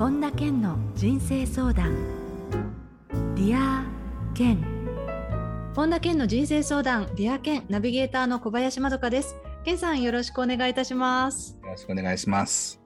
本田健の人生相談。 Dear Ken。本田健の人生相談。 Dear Ken ナビゲーターの小林まどかです。健さんよろしくお願いいたします。よろしくお願いします。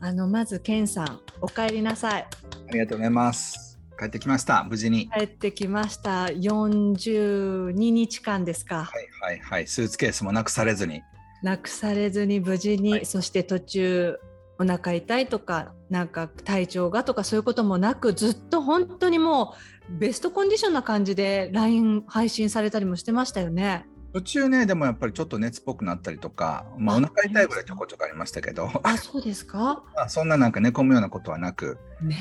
あのまず健さんお帰りなさい。ありがとうございます。帰ってきました。無事に。帰ってきました。42日間ですか。はいはいはい。スーツケースもなくされずに。なくされずに無事に、はい。そして途中お腹痛いとかなんか体調がとかそういうこともなくずっと本当にもうベストコンディションな感じで LINE 配信されたりもしてましたよね。途中ねでもやっぱりちょっと熱っぽくなったりとか、まあ、あお腹痛いぐらいちょこちょこありましたけど。あそうですか？まあそんななんか寝込むようなことはなく。ね。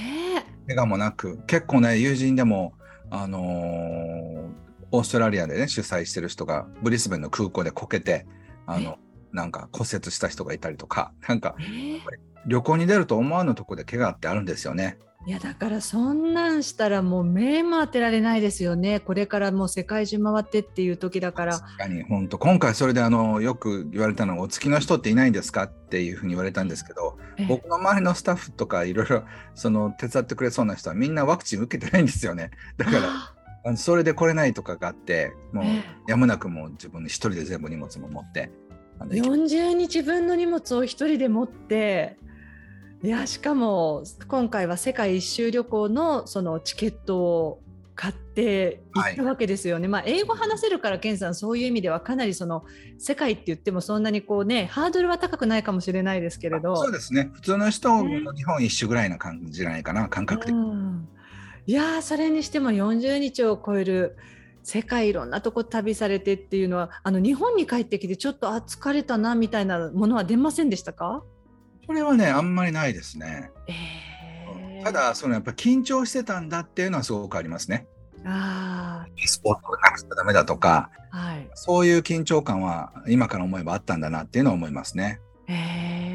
え怪我もなく。結構ね友人でもあのーオーストラリアでね主催してる人がブリスベンの空港でこけてあのなんか骨折した人がいたりとかなんかえー？旅行に出ると思わぬとこで怪我ってあるんですよね。いやだからそんなんしたらもう目も当てられないですよね。これからもう世界中回ってっていう時だから。確かに。本当今回それであのよく言われたのはお付きの人っていないんですかっていうふうに言われたんですけどえ僕の周りのスタッフとかいろいろその手伝ってくれそうな人はみんなワクチン受けてないんですよね。だから それで来れないとかがあってもうえやむなくもう自分で一人で全部荷物も持って40日分の荷物を一人で持っていやしかも今回は世界一周旅行のそのチケットを買って行ったわけですよね。まあ英語話せるから健さんそういう意味ではかなりその世界って言ってもそんなにこうねハードルは高くないかもしれないですけれど。そうですね。普通の人ね。の日本一周ぐらいな感じじゃないかな感覚的に。うん。いやーそれにしても40日を超える世界いろんなとこ旅されてっていうのはあの日本に帰ってきてちょっとあ疲れたなみたいなものは出ませんでしたか、それはねあんまりないですね。えー。ただそのやっぱ緊張してたんだっていうのはすごくありますね。あスポットなくちゃダメだとかあはい。そういう緊張感は今から思えばあったんだなっていうのは思いますね。え。ー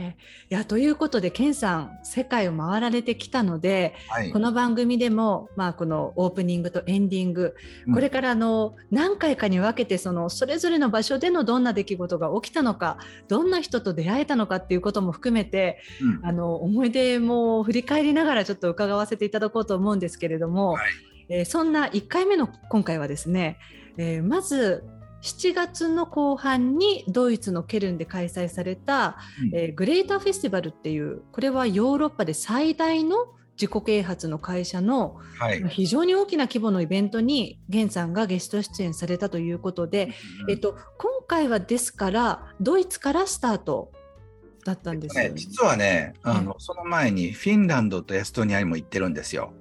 いやということで健さん世界を回られてきたのではい。この番組でも、まあ、このオープニングとエンディングうん。これからあの何回かに分けてそのそれぞれの場所でのどんな出来事が起きたのかどんな人と出会えたのかっていうことも含めてうん。あの思い出も振り返りながらちょっと伺わせていただこうと思うんですけれども、はい。えーそんな1回目の今回はですね、えーまず7月の後半にドイツのケルンで開催された、うんえーグレーターフェスティバルっていうこれはヨーロッパで最大の自己啓発の会社のはい非常に大きな規模のイベントに源さんがゲスト出演されたということで、えっと、今回はですからドイツからスタートだったんですよね。ね実はねあの、その前にフィンランドとエストニアにも行ってるんですよ。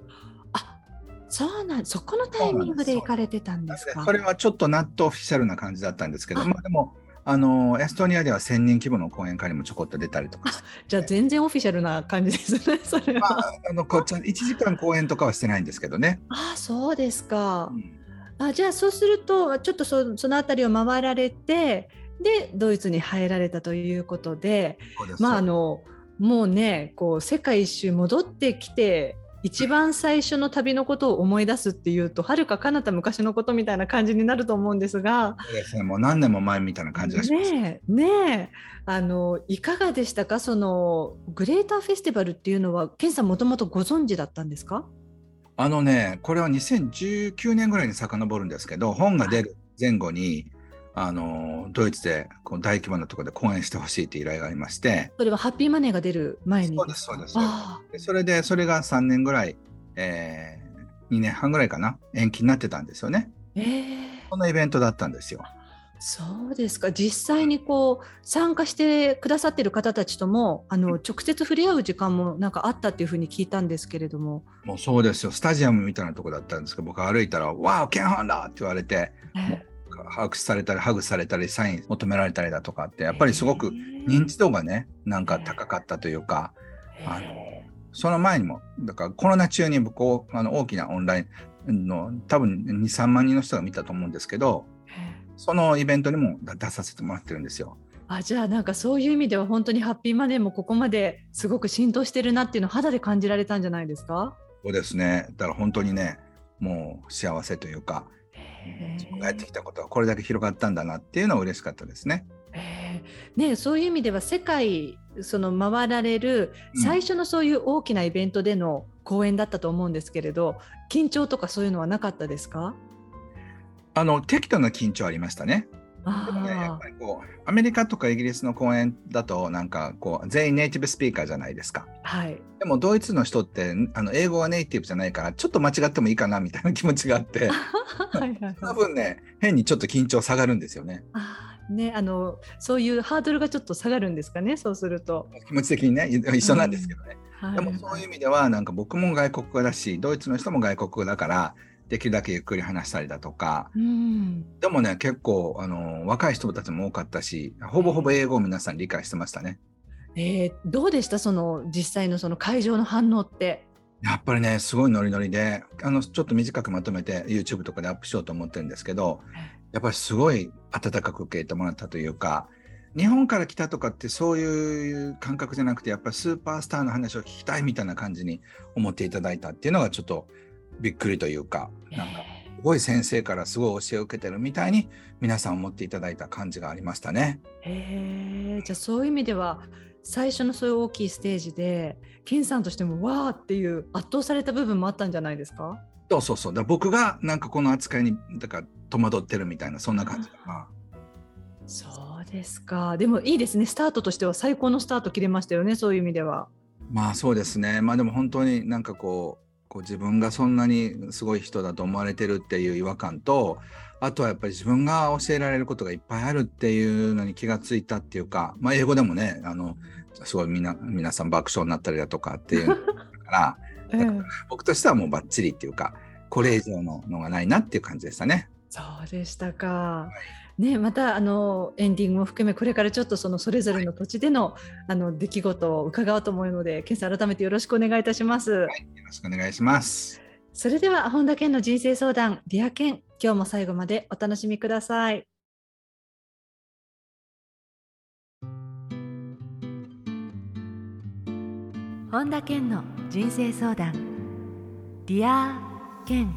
あそうなんそこのタイミングで行かれてたんですか？それはちょっとナットオフィシャルな感じだったんですけどあまあでもあのエストニアでは1000人規模の講演会にもちょこっと出たりとかじゃあ全然オフィシャルな感じですね。それは。まあ、あのこっち1時間講演とかはしてないんですけどね。あそうですかう。んあじゃあそうするとちょっとそそのあたりを回られてでドイツに入られたということで、まああのもうねこう世界一周戻ってきて一番最初の旅のことを思い出すっていうとはるか彼方昔のことみたいな感じになると思うんですが。そうですねもう何年も前みたいな感じがします。ねえねえあのいかがでしたか？そのグレーターフェスティバルっていうのはケンさんもともとご存知だったんですか？あのね、これは2019年ぐらいに遡るんですけど、本が出る前後に、あのドイツでこう大規模なところで講演してほしいという依頼がありまして、それはハッピーマネーが出る前に。そうです、そうです。それで、それが3年ぐらい、えー、2年半ぐらいかな、延期になってたんですよね。あええそのイベントだったんですよ。そうですか。実際にこう参加してくださってる方たちともあの直接触れ合う時間もなんかあったっていうふうに聞いたんですけれども、もうそうですよ、スタジアムみたいなとこだったんですけど、僕歩いたら、わあ、ケンハンだ！って言われて、え握手されたり、ハグされたり、サイン求められたりだとかって、やっぱりすごくえ認知度がね、なんか高かったというか、あのその前にも、だからコロナ中に僕をあの大きなオンラインの多分2、3万人の人が見たと思うんですけど、ええそのイベントにも出出させてもらってるんですよ。あじゃあなんかそういう意味では本当にハッピーマネーもここまですごく浸透してるなっていうのを肌で感じられたんじゃないですか？そうですね。だから本当にね、もう幸せというか、へ自分がやってきたことはこれだけ広がったんだなっていうのは嬉しかったですね。えーね、そういう意味では世界その回られる最初のそういう大きなイベントでの公演だったと思うんですけれど緊張とかそういうのはなかったですか？あの適度な緊張ありましたね。でもね、やっぱりこうアメリカとかイギリスの公演だとなんかこう全員ネイティブスピーカーじゃないですか。はい、でもドイツの人ってあの英語はネイティブじゃないからちょっと間違ってもいいかなみたいな気持ちがあって はいはい、多分ね変にちょっと緊張下がるんですよね。ね、あのそういうハードルがちょっと下がるんですかねそうすると。気持ち的にね一緒なんですけどね。うんはい、でもそういう意味ではなんか僕も外国語だしドイツの人も外国語だからできるだけゆっくり話したりだとか、うん、でもね結構あの若い人たちも多かったしほぼほぼ英語を皆さん理解してましたね。えー、どうでした？その実際のその会場の反応って。やっぱりねすごいノリノリであのちょっと短くまとめて YouTube とかでアップしようと思ってるんですけどやっぱりすごい温かく受け入れてもらったというか日本から来たとかってそういう感覚じゃなくてやっぱりスーパースターの話を聞きたいみたいな感じに思っていただいたっていうのがちょっとびっくりというか、なんか、すごい先生からすごい教えを受けてるみたいに皆さん思っていただいた感じがありましたね。へえ、じゃあそういう意味では最初のそういう大きいステージで、健さんとしてもわーっていう圧倒された部分もあったんじゃないですか？そうそうそう。だ僕がなんかこの扱いにだから戸惑ってるみたいなそんな感じかな。そうですか。でもいいですね。スタートとしては最高のスタート切れましたよね。そういう意味では。まあそうですね。まあでも本当になんかこうこう自分がそんなにすごい人だと思われてるっていう違和感とあとはやっぱり自分が教えられることがいっぱいあるっていうのに気がついたっていうか、まあ、英語でもねあのすごいみな皆さん爆笑になったりだとかっていうからだから僕としてはもうバッチリっていうかこれ以上ののがないなっていう感じでしたね。そうでしたか、はいね、またあのエンディングも含めこれからちょっとそのそれぞれの土地でのあの出来事を伺おうと思うので、健さん改めてよろしくお願いいたします。はい、よろしくお願いします。それでは本田健の人生相談 Dear Ken 今日も最後までお楽しみください。本田健の人生相談 Dear Ken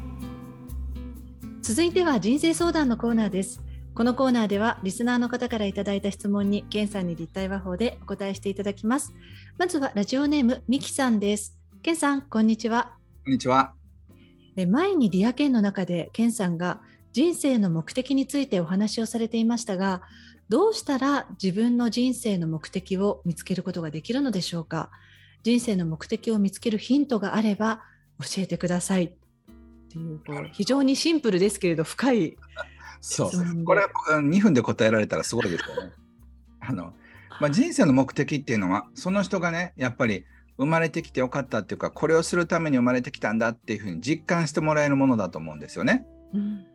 続いては人生相談のコーナーです。このコーナーではリスナーの方からいただいた質問にケンさんに立体話法でお答えしていただきます。まずはラジオネームミキさんです。ケンさんこんにちは。こんにちは。前に Dear Ken の中でケンさんが人生の目的についてお話をされていましたがどうしたら自分の人生の目的を見つけることができるのでしょうか？人生の目的を見つけるヒントがあれば教えてください。っていう非常にシンプルですけれど深いそう。これは2分で答えられたらすごいですよね。あの、まあ、人生の目的っていうのは、その人がね、やっぱり生まれてきてよかったっていうか、これをするために生まれてきたんだっていうふうに実感してもらえるものだと思うんですよね。うん、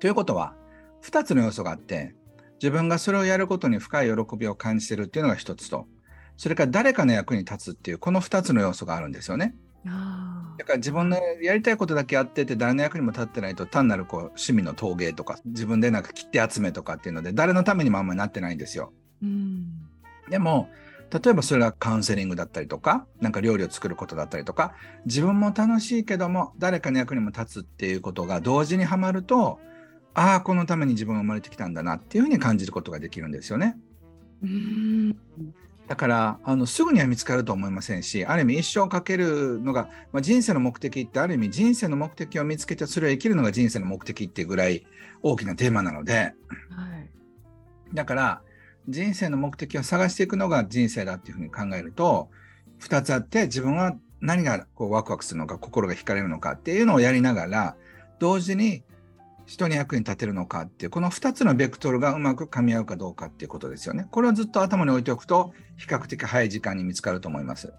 ということは、2つの要素があって、自分がそれをやることに深い喜びを感じてるっていうのが1つと、それから誰かの役に立つっていう、この2つの要素があるんですよね。だから自分のやりたいことだけやってて誰の役にも立ってないと単なるこう趣味の陶芸とか自分でなんか切手集めとかっていうので誰のためにもあんまりなってないんですよ。うん、でも例えばそれがカウンセリングだったりとかなんか料理を作ることだったりとか自分も楽しいけども誰かの役にも立つっていうことが同時にはまるとああこのために自分が生まれてきたんだなっていうふうに感じることができるんですよね。うんだからあのすぐには見つかると思いませんしある意味一生かけるのが、まあ、人生の目的ってある意味人生の目的を見つけてそれを生きるのが人生の目的っていうぐらい大きなテーマなので、はい、だから人生の目的を探していくのが人生だっていうふうに考えると2つあって自分は何がこうワクワクするのか心が惹かれるのかっていうのをやりながら同時に人に役に立てるのかっていうこの2つのベクトルがうまく噛み合うかどうかっていうことですよね。これをずっと頭に置いておくと比較的早い時間に見つかると思います。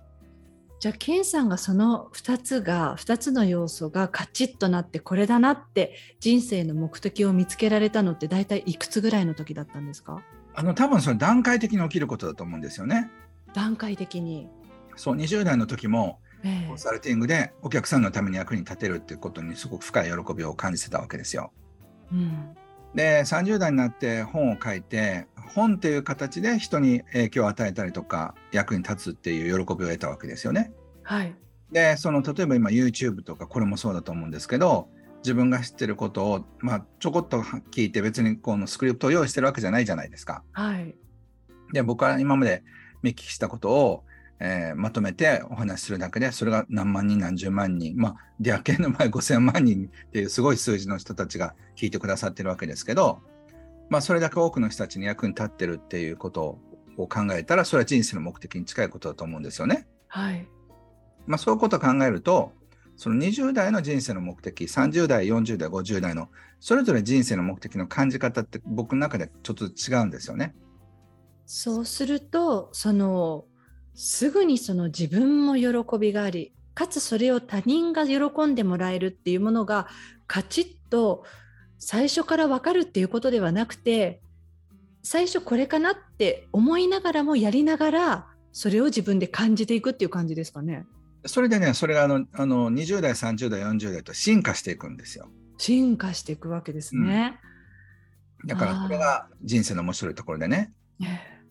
じゃあケンさんがその2つが2つの要素がカチッとなってこれだなって人生の目的を見つけられたのって大体いくつぐらいの時だったんですか？あの多分それ段階的に起きることだと思うんですよね。段階的にそう20代の時もコンサルティングでお客さんのために役に立てるっていうことにすごく深い喜びを感じてたわけですよ。うん、で30代になって本を書いて本っていう形で人に影響を与えたりとか役に立つっていう喜びを得たわけですよね。はい、でその例えば今 YouTube とかこれもそうだと思うんですけど自分が知ってることを、まあ、ちょこっと聞いて別にこのスクリプトを用意してるわけじゃないじゃないですか。はい、で僕は今まで見聞きしたことを、えー、まとめてお話しするだけでそれが何万人何十万人まあディア系の場合5000万人っていうすごい数字の人たちが聞いてくださってるわけですけど、まあ、それだけ多くの人たちに役に立ってるっていうことを考えたらそれは人生の目的に近いことだと思うんですよね。はいまあ、そういうことを考えるとその20代の人生の目的30代40代50代のそれぞれ人生の目的の感じ方って僕の中でちょっと違うんですよね。そうするとそのすぐにその自分も喜びがありかつそれを他人が喜んでもらえるっていうものがカチッと最初から分かるっていうことではなくて最初これかなって思いながらもやりながらそれを自分で感じていくっていう感じですかね。それでね、それがあのあの20代、30代、40代と進化していくんですよ。進化していくわけですね。うん、だからこれが人生の面白いところでね。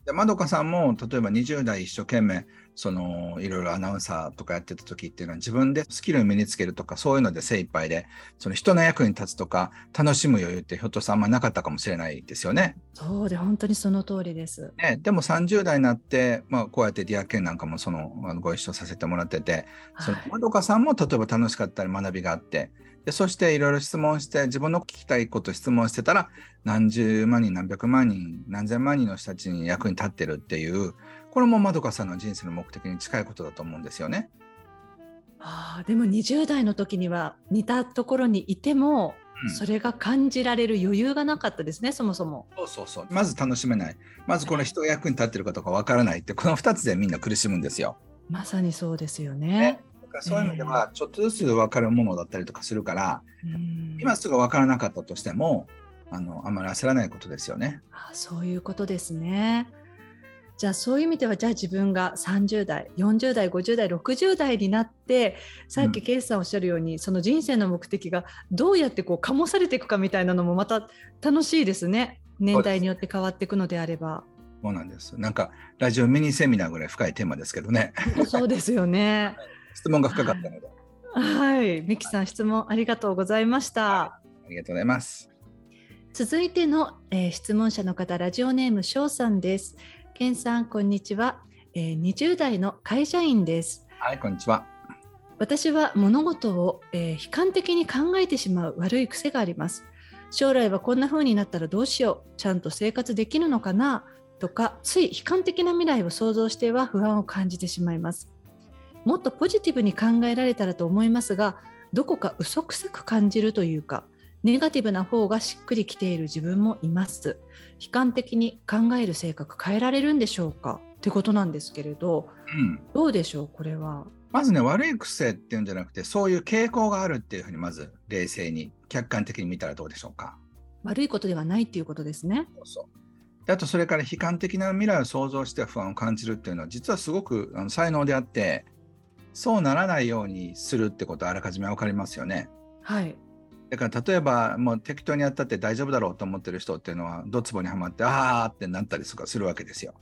でまどかさんも例えば20代一生懸命そのいろいろアナウンサーとかやってた時っていうのは自分でスキルを身につけるとかそういうので精一杯でその人の役に立つとか楽しむ余裕ってひょっとしたらあんまなかったかもしれないですよね。そうで本当にその通りです。ね、でも30代になって、まあ、こうやってディアケンなんかもそのご一緒させてもらってて、そのまどかさんも例えば楽しかったり学びがあってでそしていろいろ質問して自分の聞きたいこと質問してたら何十万人何百万人何千万人の人たちに役に立ってるっていうこれもまどかさんの人生の目的に近いことだと思うんですよね。あでも20代の時には似たところにいても、うん、それが感じられる余裕がなかったですねそもそも。そうそうそうまず楽しめないまずこの人が役に立ってるかどうかわからないってこの2つでみんな苦しむんですよ。まさにそうですよね。ねそういう意味ではちょっとずつ分かるものだったりとかするから、えー、今すぐ分からなかったとしてもあのあんまり焦らないことですよね。あそういうことですね。じゃあそういう意味ではじゃあ自分が30代40代50代60代になってさっきケイさんおっしゃるように、うん、その人生の目的がどうやってこう醸されていくかみたいなのもまた楽しいですね年代によって変わっていくのであれば。そうなんですなんかラジオミニセミナーぐらい深いテーマですけどね。そうですよね。質問が深かったので。はい、ミキさん質問ありがとうございました。ありがとうございます。続いての、えー、質問者の方、ラジオネーム翔さんです。ケンさん、こんにちは、えー、20代の会社員です。はい、こんにちは。私は物事を、えー、悲観的に考えてしまう悪い癖があります。将来はこんな風になったらどうしよう、ちゃんと生活できるのかな？とか、つい悲観的な未来を想像しては不安を感じてしまいます。もっとポジティブに考えられたらと思いますがどこか嘘くさく感じるというかネガティブな方がしっくりきている自分もいます。悲観的に考える性格変えられるんでしょうか？ってことなんですけれど、うん、どうでしょう？これは。まずね悪い癖っていうんじゃなくてそういう傾向があるっていうふうにまず冷静に客観的に見たらどうでしょうか？悪いことではないっていうことですね。そうそう。であとそれから悲観的な未来を想像して不安を感じるっていうのは実はすごくあの才能であってそうならないようにするってことはあらかじめ分かりますよね。はい。だから例えばもう適当にやったって大丈夫だろうと思ってる人っていうのはドツボにはまってああってなったりとかするわけですよ。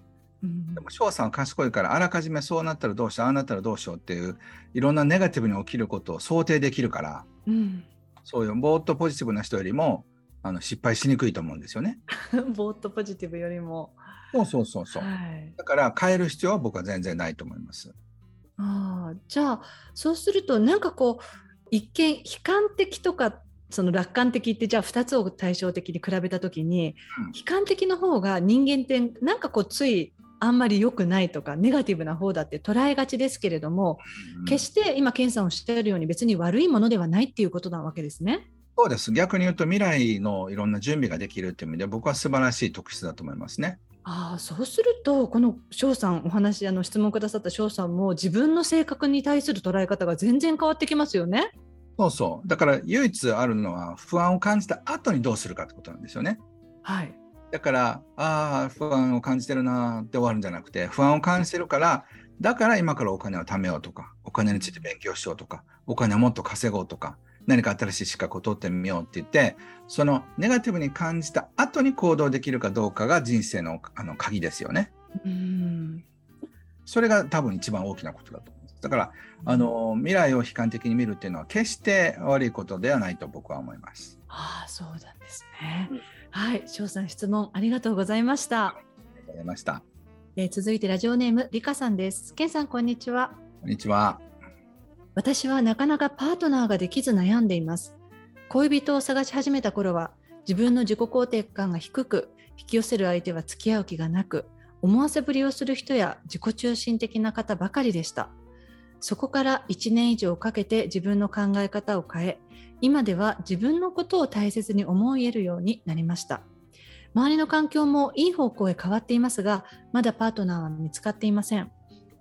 うん、でも翔さんは賢いからあらかじめそうなったらどうしようああなったらどうしようっていういろんなネガティブに起きることを想定できるから、うん、そういうぼーっとポジティブな人よりもあの失敗しにくいと思うんですよね。ぼーっとポジティブよりも。そうそうそうそう。はい、だから変える必要は僕は全然ないと思います。あじゃあそうするとなんかこう一見悲観的とかその楽観的ってじゃあ2つを対照的に比べた時に、うん、悲観的の方が人間ってなんかこうついあんまり良くないとかネガティブな方だって捉えがちですけれども、うん、決して今健さんおっしゃるように別に悪いものではないっていうことなわけですね。そうです逆に言うと未来のいろんな準備ができるっていう意味で僕は素晴らしい特質だと思いますね。ああそうするとこの翔さんお話あの質問くださった翔さんも自分の性格に対する捉え方が全然変わってきますよね。そうそうだから唯一あるのは不安を感じた後にどうするかってことなんですよね。はい、だからああ不安を感じてるなって終わるんじゃなくて不安を感じてるからだから今からお金を貯めようとかお金について勉強しようとかお金をもっと稼ごうとか何か新しい資格を取ってみようって言ってそのネガティブに感じた後に行動できるかどうかが人生のあの鍵ですよね。うんそれが多分一番大きなことだと思います。だから、あの未来を悲観的に見るっていうのは決して悪いことではないと僕は思います。ああ、そうなんですね。はい、翔さん質問ありがとうございました。ありがとうございました。えー、続いてラジオネームりかさんです。けんさんこんにちは。こんにちは。私はなかなかパートナーができず悩んでいます。恋人を探し始めた頃は自分の自己肯定感が低く引き寄せる相手は付き合う気がなく思わせぶりをする人や自己中心的な方ばかりでした。そこから1年以上かけて自分の考え方を変え今では自分のことを大切に思えるようになりました。周りの環境もいい方向へ変わっていますがまだパートナーは見つかっていません。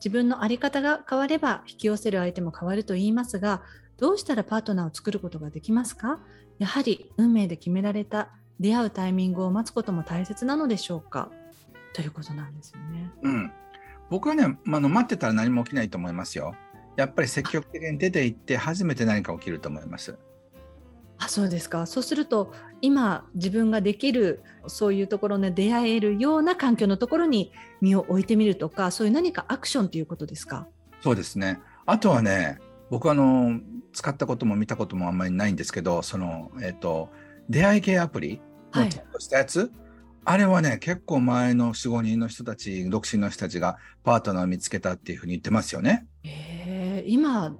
自分の在り方が変われば引き寄せる相手も変わると言いますがどうしたらパートナーを作ることができますか？やはり運命で決められた出会うタイミングを待つことも大切なのでしょうか？ということなんですよね。うん、僕はね、まあの待ってたら何も起きないと思いますよ。やっぱり積極的に出ていって初めて何か起きると思います。あそうですか。そうすると今自分ができるそういうところで出会えるような環境のところに身を置いてみるとかそういう何かアクションということですか？そうですね。あとはね僕はあの使ったことも見たこともあんまりないんですけどその、えーと、出会い系アプリのしたやつ、はい、あれはね結構前の45人の人たち独身の人たちがパートナーを見つけたっていうふうに言ってますよね。えー、今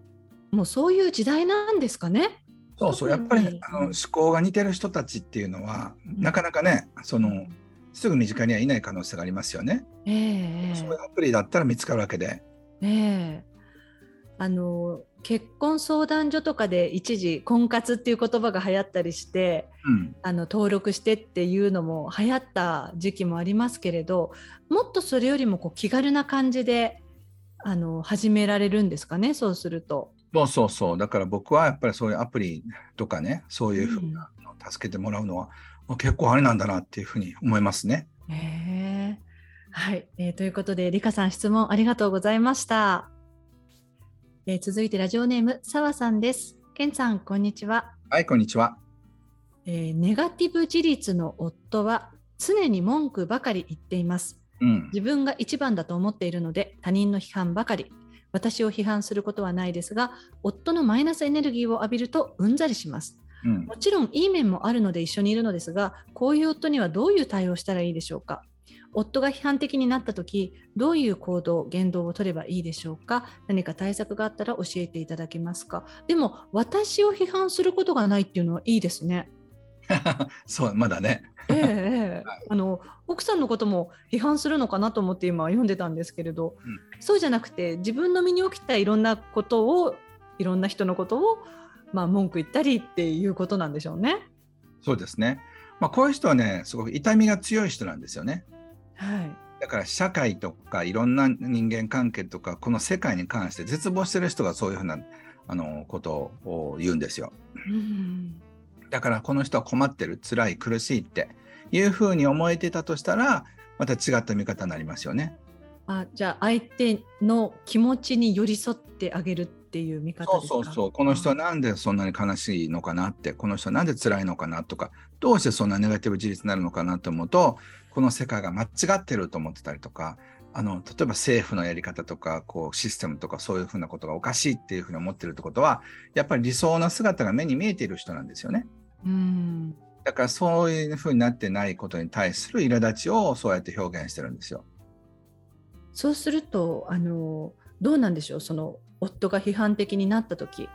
もうそういう時代なんですかね？そうそうやっぱりあの思考が似てる人たちっていうのは、うん、なかなかねそのすぐ身近にはいない可能性がありますよね。えー、そういうアプリだったら見つかるわけで。えーあの結婚相談所とかで一時婚活っていう言葉が流行ったりして、うん、あの登録してっていうのも流行った時期もありますけれどもっとそれよりもこう気軽な感じであの始められるんですかねそうすると。そうそうそうだから僕はやっぱりそういうアプリとかねそういうふうなのを助けてもらうのは、うん、結構あれなんだなっていうふうに思いますね。へはい、えー、ということでりかさん質問ありがとうございました。えー、続いてラジオネーム澤さんです。けんさんこんにちは。はいこんにちは。えー、ネガティブ自立の夫は常に文句ばかり言っています。うん、自分が一番だと思っているので他人の批判ばかり。私を批判することはないですが、夫のマイナスエネルギーを浴びるとうんざりします。うん、もちろんいい面もあるので一緒にいるのですが、こういう夫にはどういう対応したらいいでしょうか？夫が批判的になった時どういう行動言動を取ればいいでしょうか？何か対策があったら教えていただけますか？でも私を批判することがないっていうのはいいですね そうまだねええあの奥さんのことも批判するのかなと思って今読んでたんですけれど、うん、そうじゃなくて自分の身に起きたいろんなことをいろんな人のことをまあ文句言ったりっていうことなんでしょうね。そうですね。まあこういう人はねすごく痛みが強い人なんですよね。はい、だから社会とかいろんな人間関係とかこの世界に関して絶望してる人がそういうふうなあのことを言うんですよ。うん、だからこの人は困ってる辛い苦しいっていうふうに思えてたとしたらまた違った見方になりますよね。あじゃあ相手の気持ちに寄り添ってあげるっていう見方そうそうそうこの人はなんでそんなに悲しいのかなってこの人はなんで辛いのかなとかどうしてそんなネガティブ事実になるのかなと思うとこの世界が間違ってると思ってたりとかあの例えば政府のやり方とかこうシステムとかそういうふうなことがおかしいっていうふうに思ってるってことはやっぱり理想な姿が目に見えている人なんですよね。うん。だからそういうふうになってないことに対する苛立ちをそうやって表現してるんですよ。そうするとあのどうなんでしょう。その夫が批判的になった時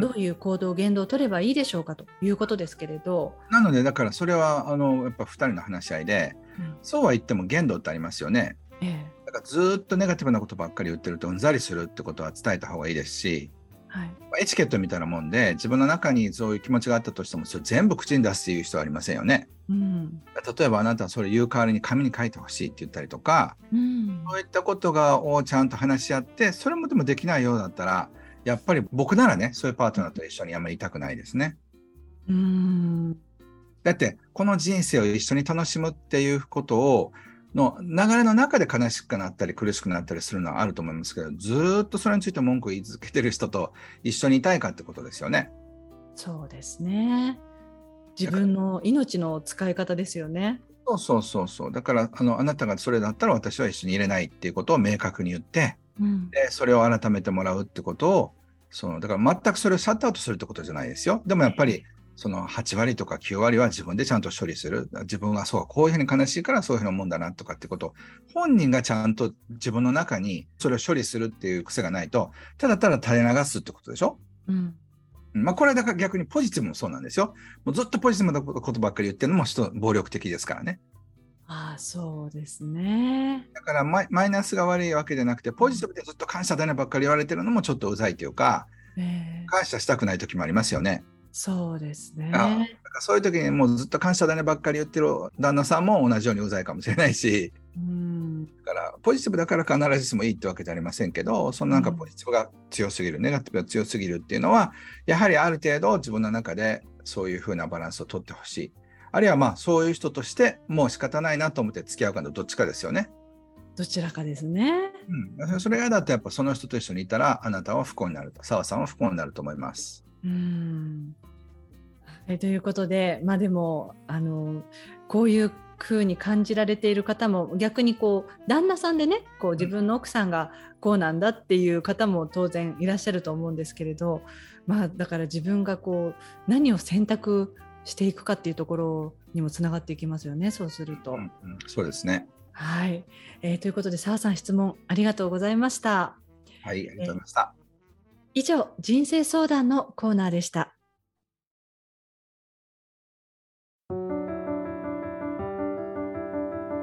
どういう行動言動を取ればいいでしょうかということですけれど。なのでだからそれはあのやっぱ2人の話し合いで、うん、そうは言っても限度ってありますよね、ええ、だからずっとネガティブなことばっかり言ってるとうんざりするってことは伝えた方がいいですし、はい、エチケットみたいなもんで自分の中にそういう気持ちがあったとしてもそれ全部口に出すっていう人はありませんよね。うん、例えばあなたはそれ言う代わりに紙に書いてほしいって言ったりとか、うん、そういったことがをちゃんと話し合ってそれもでもできないようだったらやっぱり僕ならね、そういうパートナーと一緒にあんまりいたくないですね。うん。だって、この人生を一緒に楽しむっていうことを、の流れの中で悲しくなったり苦しくなったりするのはあると思いますけど、ずっとそれについて文句を言い続けてる人と一緒にいたいかってことですよね。そうですね。自分の命の使い方ですよね。そうそうそうそう。だからあのあなたがそれだったら私は一緒にいれないっていうことを明確に言って、うん、でそれを改めてもらうってことをそのだから全くそれをシャットアウトするってことじゃないですよ。でもやっぱりその8割とか9割は自分でちゃんと処理する。自分はそうこういうふうに悲しいからそういうふうなもんだなとかってこと本人がちゃんと自分の中にそれを処理するっていう癖がないとただただ垂れ流すってことでしょ？うんまあ、これはだから逆にポジティブもそうなんですよ。もうずっとポジティブなことばっかり言ってるのも人暴力的ですからね。ああ、そうですね。だからマイマイナスが悪いわけじゃなくて、ポジティブでずっと感謝だねばっかり言われてるのもちょっとうざいというか、えー、感謝したくない時もありますよね。そうですね。そういう時にもうずっと感謝だねばっかり言ってる旦那さんも同じようにうざいかもしれないし、うんだからポジティブだから必ずしもいいってわけじゃありませんけど、そのなんかポジティブが強すぎる、ネガティブが強すぎるっていうのは、やはりある程度自分の中でそういうふうなバランスをとってほしい。あるいはまあそういう人としてもう仕方ないなと思って付き合うかのどっちかですよね。どちらかですね。うん、それがだとやっぱその人と一緒にいたらあなたは不幸になると澤さんは不幸になると思います。うんえということでまあでもあのこういう風に感じられている方も逆にこう旦那さんでねこう自分の奥さんがこうなんだっていう方も当然いらっしゃると思うんですけれど、まあ、だから自分がこう何を選択していくかっていうところにもつながっていきますよねそうすると。うんうん、そうですねはい、えー、ということで澤さん質問ありがとうございました。はいありがとうございました。以上人生相談のコーナーでした。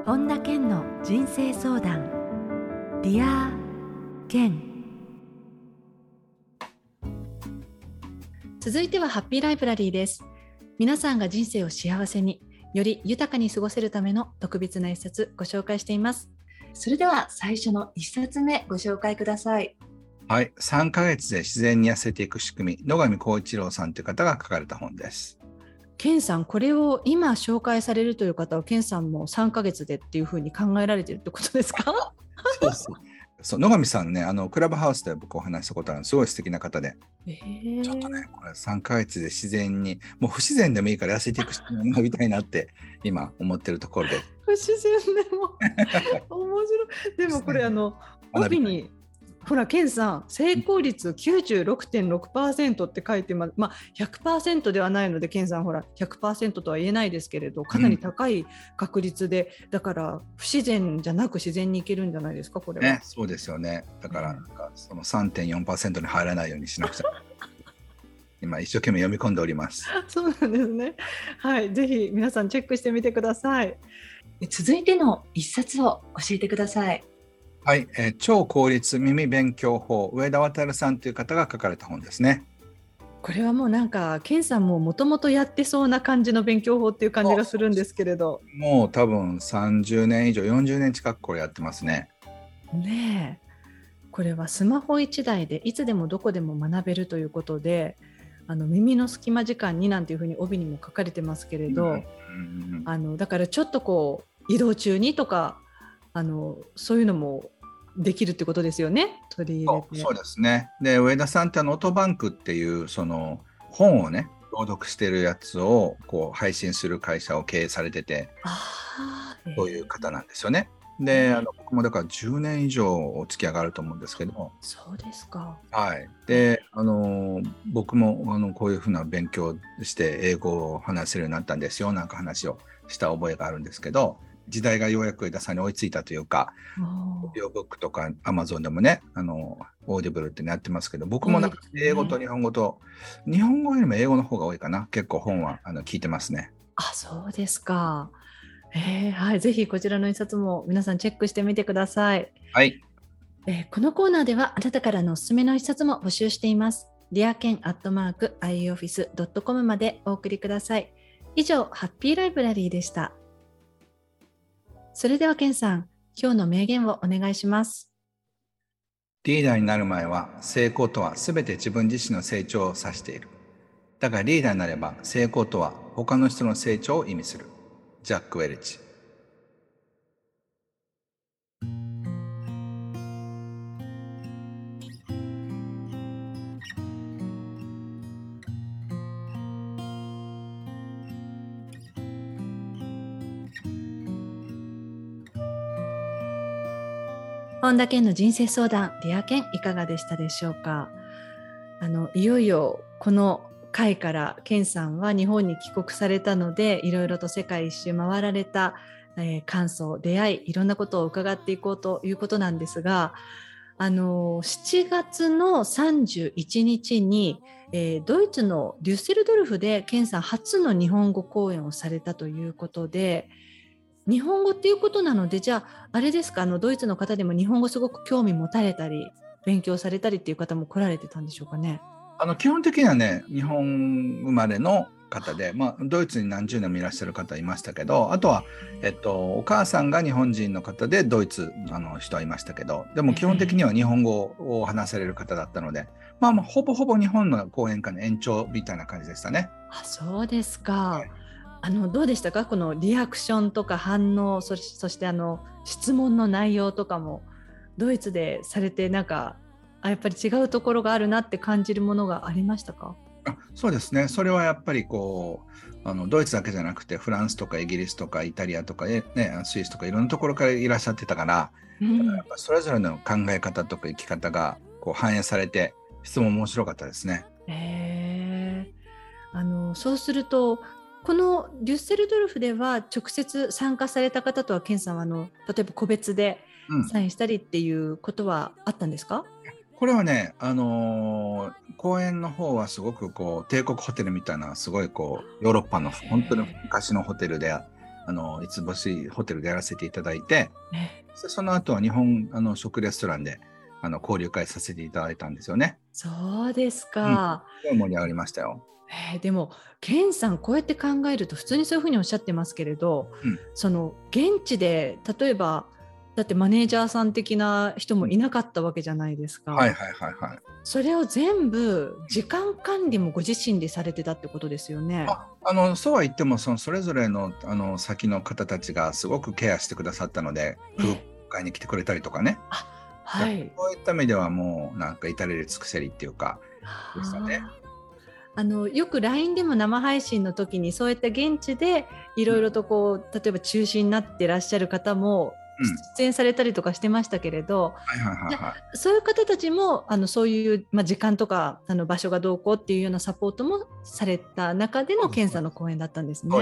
本田健の人生相談。 Dear Ken。続いてはハッピーライブラリーです。皆さんが人生を幸せにより豊かに過ごせるための特別な一冊ご紹介しています。それでは最初の一冊目ご紹介ください。はい、3ヶ月で自然に痩せていく仕組み野上浩一郎さんという方が書かれた本です。ケンさん、これを今紹介されるという方は、ケンさんも3か月でっていうふうに考えられてるってことですか？そうそうそう野上さんね、あのクラブハウスで僕お話したことあるすごい素敵な方で、え。ー、ちょっとね、これ3か月で自然に、もう不自然でもいいから痩せていく人になりたいなって今思ってるところで。不自然でも。面白い。でもこれあの帯にほら、ケンさん、成功率96.6%って書いてます。まあ、100%ではないので、ケンさん、ほら、100%とは言えないですけれど、かなり高い確率で、うん、だから不自然じゃなく自然にいけるんじゃないですか、これは。ね、そうですよね。だから、なんかその3.4%に入らないようにしなくちゃ。今一生懸命読み込んでおります。そうなんですね。はい、ぜひ皆さんチェックしてみてください。続いての一冊を教えてください。はい、えー、超効率耳勉強法上田渉さんという方が書かれた本ですね。これはもうなんか健さんももともとやってそうな感じの勉強法っていう感じがするんですけれどもう多分30年以上40年近くこれやってますね。ねえこれはスマホ1台でいつでもどこでも学べるということであの耳の隙間時間になんていうふうに帯にも書かれてますけれど、うんうん、あのだからちょっとこう移動中にとかあのそういうのもできるってことですよね取り入れてそうですねで上田さんってあのオートバンクっていうその本をね朗読してるやつをこう配信する会社を経営されててそういう方なんですよね。で、あの僕もだから10年以上お付き合いがあると思うんですけどそうですか。はい。で、あの僕もあのこういうふうな勉強して英語を話せるようになったんですよなんか話をした覚えがあるんですけど、時代がようやく枝さんに追いついたというか、オーディオブックとかアマゾンでもね、あの、 Audible ってやってますけど、僕もなんか英語と日本語と、日本語よりも英語の方が多いかな。結構本はあの聞いてますね。あ、そうですか。えー、はい、ぜひこちらの一冊も皆さんチェックしてみてください。はい。えー、このコーナーではあなたからのおすすめの一冊も募集しています。 dearken アットマーク ioffice.com までお送りください。以上、ハッピーライブラリーでした。それでは、ケンさん、今日の名言をお願いします。リーダーになる前は、成功とは全て自分自身の成長を指している。だがリーダーになれば、成功とは他の人の成長を意味する。ジャック・ウェルチ。本田健の人生相談 Dear Ken いかがでしたでしょうか？あのいよいよこの回から健さんは日本に帰国されたのでいろいろと世界一周回られた、えー、感想出会いいろんなことを伺っていこうということなんですがあの7月の31日に、えー、ドイツのデュッセルドルフで健さん初の日本語講演をされたということで日本語っていうことなのでじゃああれですか？あのドイツの方でも日本語すごく興味持たれたり勉強されたりっていう方も来られてたんでしょうかね？あの基本的にはね日本生まれの方で、まあ、ドイツに何十年もいらっしゃる方いましたけどあとは、えっと、お母さんが日本人の方でドイツあの人はいましたけどでも基本的には日本語を話される方だったので、まあ、まあほぼほぼ日本の講演会の延長みたいな感じでしたね。あそうですか、はいあのどうでしたか？このリアクションとか反応そしてあの質問の内容とかもドイツでされてなんかあやっぱり違うところがあるなって感じるものがありましたか？あそうですね。それはやっぱりこうあのドイツだけじゃなくてフランスとかイギリスとかイタリアとか、ね、スイスとかいろんなところからいらっしゃってたから、うん、やっぱそれぞれの考え方とか生き方がこう反映されて質問面白かったですね。えー、あのそうするとこのデュッセルドルフでは直接参加された方とはケンさんはあの例えば個別でサインしたりっていうことはあったんですか、うん、これはね、あのー、公園の方はすごくこう帝国ホテルみたいなすごいこうヨーロッパの本当に昔のホテルであの五つ星ホテルでやらせていただいてその後は日本あの食レストランであの交流会させていただいたんですよね。そうですか。うん、盛り上がりましたよ。えー、でもケンさんこうやって考えると普通にそういうふうにおっしゃってますけれど、うん、その現地で例えばだってマネージャーさん的な人もいなかったわけじゃないですか。はいはいはいはい。それを全部時間管理もご自身でされてたってことですよね。ああのそうは言ってもそのそれぞれのあの先の方たちがすごくケアしてくださったので空港に来てくれたりとかね。あはい。そういった意味ではもうなんか至れり尽くせりっていうかでしたね。あのよく LINE でも生配信の時にそういった現地でいろいろとこう例えば中止になってらっしゃる方も出演されたりとかしてましたけれど、そういう方たちもあのそういう、まあ、時間とかあの場所がどうこうっていうようなサポートもされた中での検査の講演だったんですね。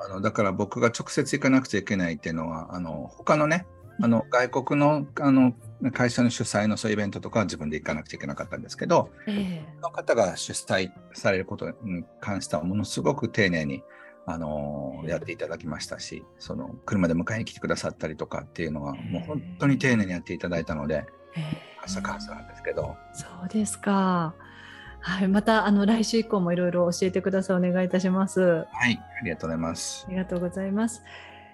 あのだから僕が直接行かなくちゃいけないっていうのはあの他のねあの外国のあの会社の主催のそういうイベントとかは自分で行かなくちゃいけなかったんですけど、えー、の方が主催されることに関してはものすごく丁寧にあのやっていただきましたしその車で迎えに来てくださったりとかっていうのはもう本当に丁寧にやっていただいたので朝か朝なんですけどそうですかはい、またあの来週以降もいろいろ教えてください。お願いいたします。はい、ありがとうございます。ありがとうございます。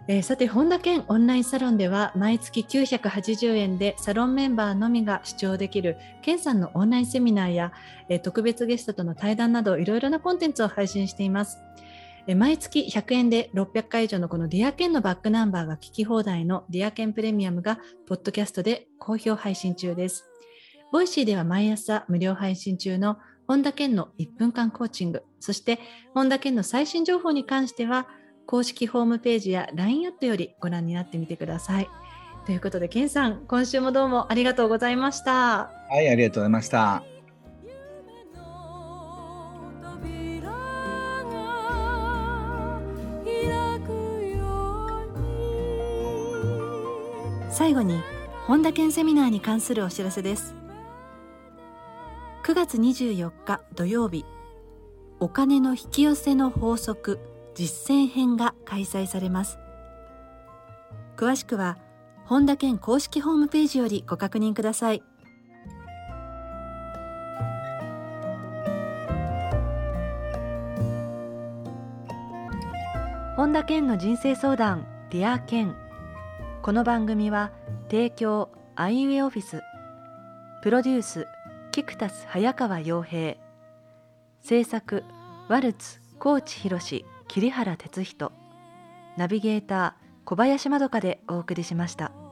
えー、さて本田健オンラインサロンでは毎月980円でサロンメンバーのみが視聴できる健さんのオンラインセミナーや、えー、特別ゲストとの対談などいろいろなコンテンツを配信しています。毎月100円で600回以上のこの Dear Ken のバックナンバーが聞き放題の Dear Ken プレミアムがポッドキャストで好評配信中です。 Voicy では毎朝無料配信中の本田健の1分間コーチング、そして本田健の最新情報に関しては公式ホームページや LINE アットよりご覧になってみてください。ということで、ケンさん、今週もどうもありがとうございました。はい、ありがとうございました。最後に本田健セミナーに関するお知らせです9月24日土曜日お金の引き寄せの法則実践編が開催されます。詳しくは本田健公式ホームページよりご確認ください。本田健の人生相談 Dear Kenこの番組は提供アイウェイオフィス。プロデュースキクタス早川洋平。制作ワルツ高知博桐原哲人ナビゲーター小林まどかでお送りしました。